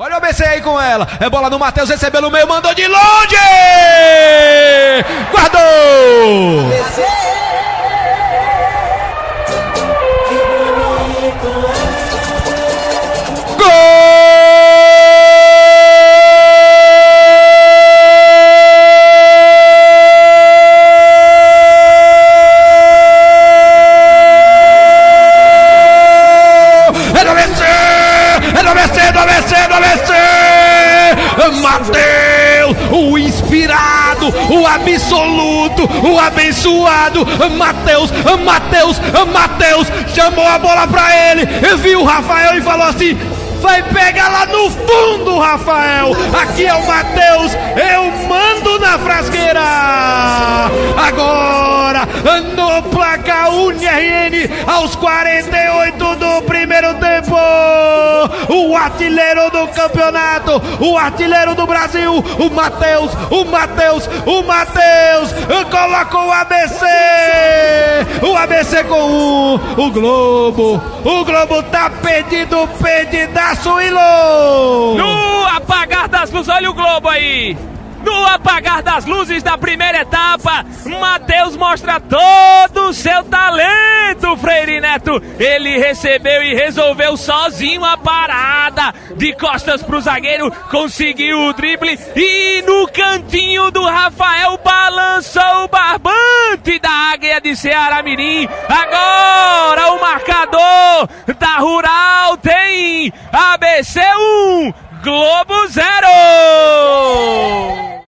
Olha o BC aí com ela. É bola no Matheus, recebeu no meio, mandou de longe! Guardou! Mateus, o inspirado, o absoluto, o abençoado, Mateus, Mateus, Mateus, chamou a bola para ele, viu o Rafael e falou assim: vai pegar lá no fundo, Rafael. Aqui é o Mateus, eu mando na frasqueira. Agora, no placar UNRN, aos 48 do primeiro tempo, o artilheiro do campeonato, o artilheiro do Brasil, o Mateus, o Mateus, o Mateus, colocou o ABC, o ABC com um, o Globo, o Globo tá perdido, perdidaço, Ilo! No apagar das luzes, olha o Globo aí! Apagar das luzes da primeira etapa, Matheus mostra todo o seu talento, Freire Neto. Ele recebeu e resolveu sozinho a parada. De costas pro zagueiro, conseguiu o drible e no cantinho do Rafael balançou o barbante da águia de Ceará Mirim. Agora o marcador da Rural tem ABC 1, Globo 0.